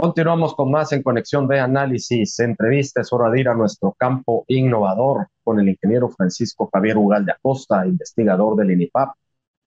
Continuamos con más en Conexión de Análisis. Entrevista es hora de ir a nuestro campo innovador con el ingeniero Francisco Javier Ugal de Acosta, investigador del INIPAP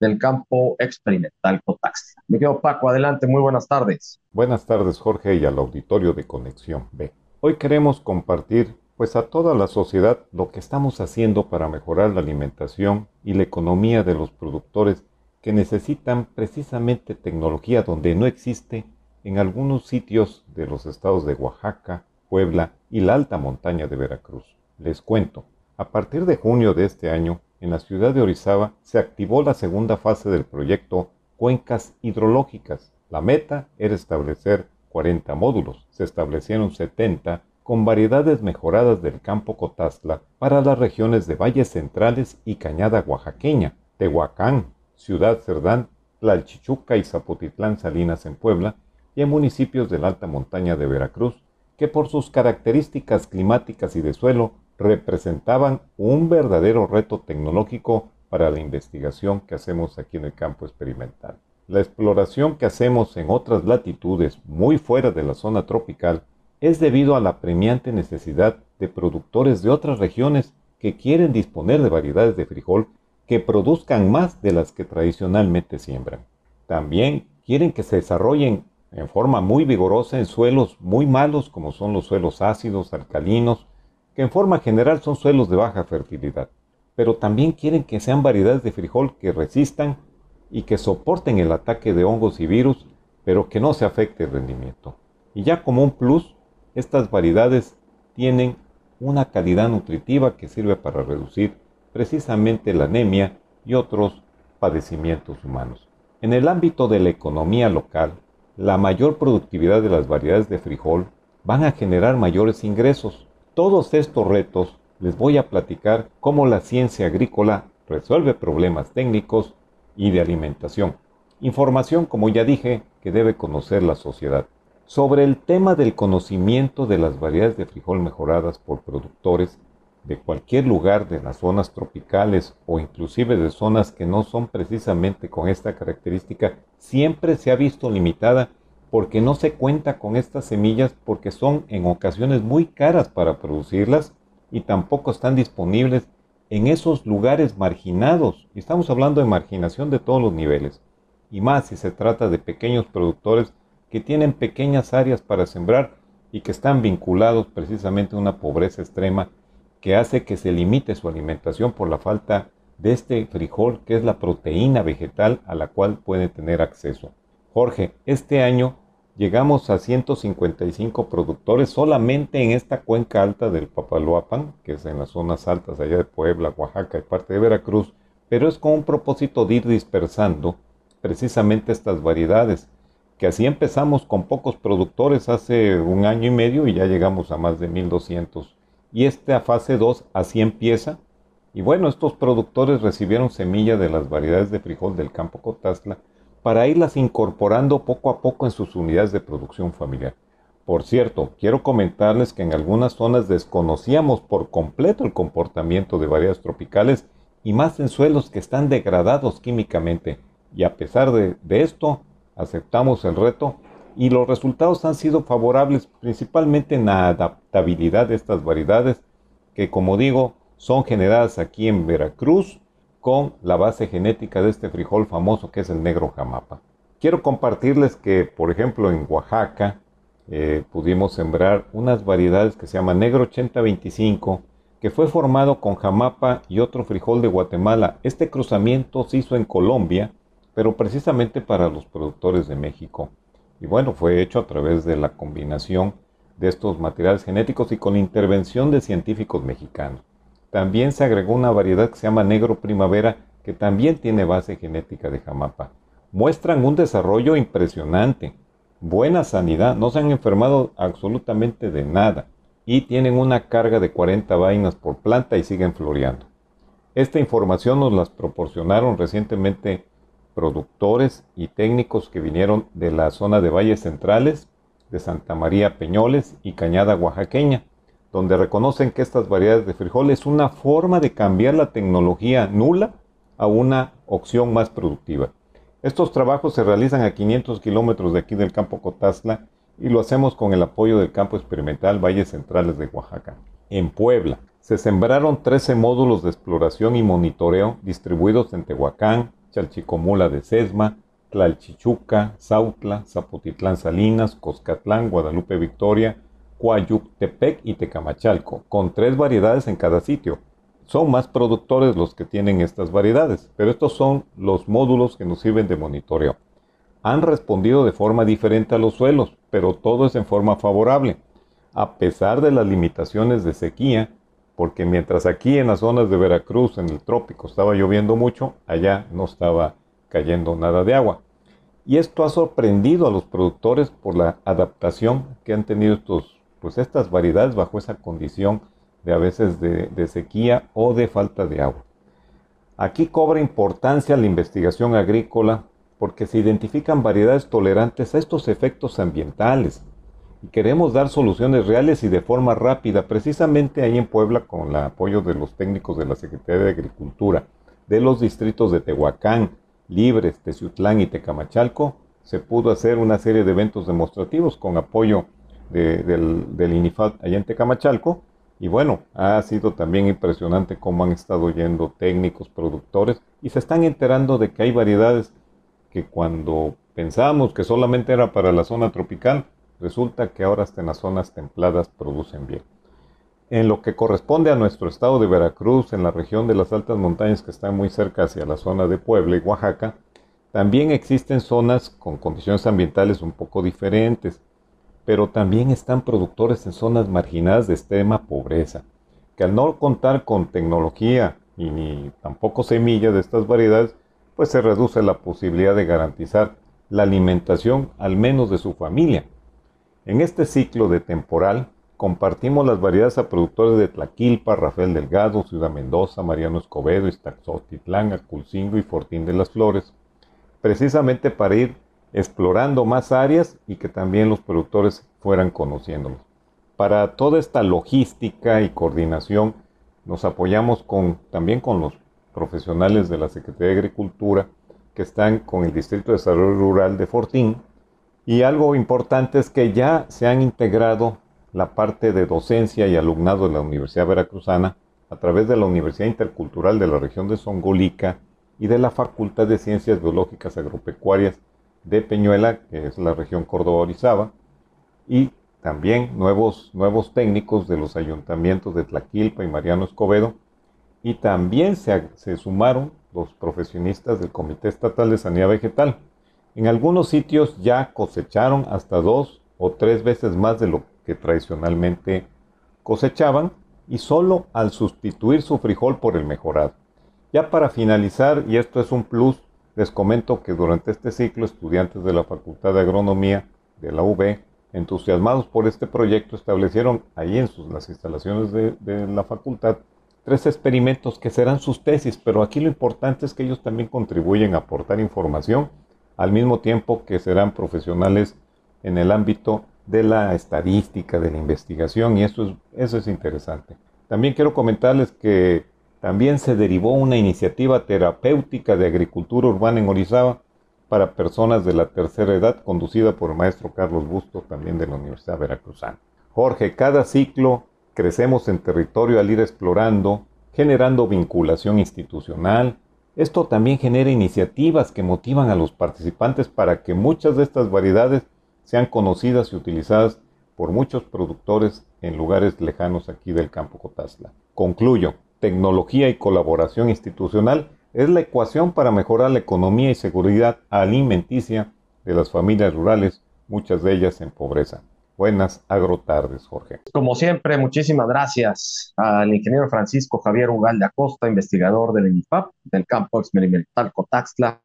del campo experimental Cotaxia. Miguel Paco, adelante, muy buenas tardes. Buenas tardes, Jorge, y al auditorio de Conexión B. Hoy queremos compartir pues a toda la sociedad lo que estamos haciendo para mejorar la alimentación y la economía de los productores que necesitan precisamente tecnología donde no existe en algunos sitios de los estados de Oaxaca, Puebla y la alta montaña de Veracruz. Les cuento, a partir de junio de este año, en la ciudad de Orizaba se activó la segunda fase del proyecto Cuencas Hidrológicas. La meta era establecer 40 módulos, se establecieron 70 con variedades mejoradas del campo Cotazla para las regiones de valles centrales y cañada oaxaqueña, Tehuacán, Ciudad Cerdán, Tlalchichuca y Zapotitlán Salinas en Puebla y en municipios de la alta montaña de Veracruz, que por sus características climáticas y de suelo representaban un verdadero reto tecnológico para la investigación que hacemos aquí en el campo experimental. La exploración que hacemos en otras latitudes muy fuera de la zona tropical es debido a la premiante necesidad de productores de otras regiones que quieren disponer de variedades de frijol que produzcan más de las que tradicionalmente siembran. También quieren que se desarrollen en forma muy vigorosa en suelos muy malos como son los suelos ácidos, alcalinos, que en forma general son suelos de baja fertilidad. Pero también quieren que sean variedades de frijol que resistan y que soporten el ataque de hongos y virus, pero que no se afecte el rendimiento. Y ya como un plus, estas variedades tienen una calidad nutritiva que sirve para reducir precisamente la anemia y otros padecimientos humanos. En el ámbito de la economía local, la mayor productividad de las variedades de frijol van a generar mayores ingresos. Todos estos retos les voy a platicar cómo la ciencia agrícola resuelve problemas técnicos y de alimentación. Información, como ya dije, que debe conocer la sociedad. Sobre el tema del conocimiento de las variedades de frijol mejoradas por productores, de cualquier lugar de las zonas tropicales o inclusive de zonas que no son precisamente con esta característica, siempre se ha visto limitada porque no se cuenta con estas semillas porque son en ocasiones muy caras para producirlas y tampoco están disponibles en esos lugares marginados. Y estamos hablando de marginación de todos los niveles. Y más si se trata de pequeños productores que tienen pequeñas áreas para sembrar y que están vinculados precisamente a una pobreza extrema que hace que se limite su alimentación por la falta de este frijol que es la proteína vegetal a la cual puede tener acceso. Jorge, este año llegamos a 155 productores solamente en esta cuenca alta del Papaloapan, que es en las zonas altas allá de Puebla, Oaxaca y parte de Veracruz, pero es con un propósito de ir dispersando precisamente estas variedades, que así empezamos con pocos productores hace un año y medio y ya llegamos a más de 1200 y esta fase 2 así empieza. Y bueno, estos productores recibieron semilla de las variedades de frijol del campo Cotazla para irlas incorporando poco a poco en sus unidades de producción familiar. Por cierto, quiero comentarles que en algunas zonas desconocíamos por completo el comportamiento de variedades tropicales y más en suelos que están degradados químicamente. Y a pesar de, de esto, aceptamos el reto y los resultados han sido favorables principalmente en la adaptabilidad de estas variedades que como digo son generadas aquí en Veracruz con la base genética de este frijol famoso que es el negro jamapa. Quiero compartirles que por ejemplo en Oaxaca eh, pudimos sembrar unas variedades que se llaman negro 8025 que fue formado con jamapa y otro frijol de Guatemala. Este cruzamiento se hizo en Colombia, pero precisamente para los productores de México. Y bueno, fue hecho a través de la combinación de estos materiales genéticos y con intervención de científicos mexicanos. También se agregó una variedad que se llama negro primavera, que también tiene base genética de jamapa. Muestran un desarrollo impresionante, buena sanidad, no se han enfermado absolutamente de nada y tienen una carga de 40 vainas por planta y siguen floreando. Esta información nos las proporcionaron recientemente productores y técnicos que vinieron de la zona de valles centrales, de Santa María Peñoles y Cañada Oaxaqueña, donde reconocen que estas variedades de frijol es una forma de cambiar la tecnología nula a una opción más productiva. Estos trabajos se realizan a 500 kilómetros de aquí del campo Cotazla y lo hacemos con el apoyo del campo experimental Valles Centrales de Oaxaca. En Puebla, se sembraron 13 módulos de exploración y monitoreo distribuidos en Tehuacán, Chalchicomula de Sesma, Tlalchichuca, Zautla, Zapotitlán Salinas, Coscatlán, Guadalupe Victoria, Coayuctepec y Tecamachalco, con tres variedades en cada sitio. Son más productores los que tienen estas variedades, pero estos son los módulos que nos sirven de monitoreo. Han respondido de forma diferente a los suelos, pero todo es en forma favorable. A pesar de las limitaciones de sequía, porque mientras aquí en las zonas de Veracruz, en el trópico, estaba lloviendo mucho, allá no estaba cayendo nada de agua. Y esto ha sorprendido a los productores por la adaptación que han tenido estos, pues estas variedades bajo esa condición de a veces de, de sequía o de falta de agua. Aquí cobra importancia la investigación agrícola porque se identifican variedades tolerantes a estos efectos ambientales y queremos dar soluciones reales y de forma rápida, precisamente ahí en Puebla con el apoyo de los técnicos de la Secretaría de Agricultura, de los distritos de Tehuacán, Libres, Teciutlán y Tecamachalco, se pudo hacer una serie de eventos demostrativos con apoyo del, del INIFAT allá en Tecamachalco. Y bueno, ha sido también impresionante cómo han estado yendo técnicos, productores, y se están enterando de que hay variedades que cuando pensábamos que solamente era para la zona tropical, resulta que ahora en las zonas templadas producen bien. En lo que corresponde a nuestro estado de Veracruz, en la región de las altas montañas que están muy cerca hacia la zona de Puebla y Oaxaca, también existen zonas con condiciones ambientales un poco diferentes, pero también están productores en zonas marginadas de extrema pobreza, que al no contar con tecnología y ni tampoco semillas de estas variedades, pues se reduce la posibilidad de garantizar la alimentación al menos de su familia. En este ciclo de temporal, compartimos las variedades a productores de Tlaquilpa, Rafael Delgado, Ciudad Mendoza, Mariano Escobedo, Iztaxotitlán, Aculcingo y Fortín de las Flores, precisamente para ir explorando más áreas y que también los productores fueran conociéndolos. Para toda esta logística y coordinación nos apoyamos también con los profesionales de la Secretaría de Agricultura que están con el Distrito de Desarrollo Rural de Fortín. Y algo importante es que ya se han integrado la parte de docencia y alumnado de la Universidad Veracruzana a través de la Universidad Intercultural de la región de Songolica y de la Facultad de Ciencias Biológicas Agropecuarias de Peñuela, que es la región Córdoba-Orizaba, y también nuevos, nuevos técnicos de los ayuntamientos de Tlaquilpa y Mariano Escobedo, y también se, se sumaron los profesionistas del Comité Estatal de Sanidad Vegetal. En algunos sitios ya cosecharon hasta dos o tres veces más de lo que tradicionalmente cosechaban y solo al sustituir su frijol por el mejorado. Ya para finalizar, y esto es un plus, les comento que durante este ciclo estudiantes de la Facultad de Agronomía de la UB, entusiasmados por este proyecto, establecieron ahí en sus, las instalaciones de, de la facultad tres experimentos que serán sus tesis, pero aquí lo importante es que ellos también contribuyen a aportar información al mismo tiempo que serán profesionales en el ámbito de la estadística, de la investigación, y eso es, eso es interesante. También quiero comentarles que también se derivó una iniciativa terapéutica de agricultura urbana en Orizaba para personas de la tercera edad, conducida por el maestro Carlos Busto, también de la Universidad Veracruzana. Jorge, cada ciclo crecemos en territorio al ir explorando, generando vinculación institucional. Esto también genera iniciativas que motivan a los participantes para que muchas de estas variedades sean conocidas y utilizadas por muchos productores en lugares lejanos aquí del campo Cotazla. Concluyo, tecnología y colaboración institucional es la ecuación para mejorar la economía y seguridad alimenticia de las familias rurales, muchas de ellas en pobreza. Buenas agrotardes, Jorge. Como siempre, muchísimas gracias al ingeniero Francisco Javier Ugal de Acosta, investigador del INIFAP, del campo experimental Cotaxla,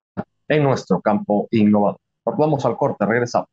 en nuestro campo innovador. Vamos al corte, regresamos.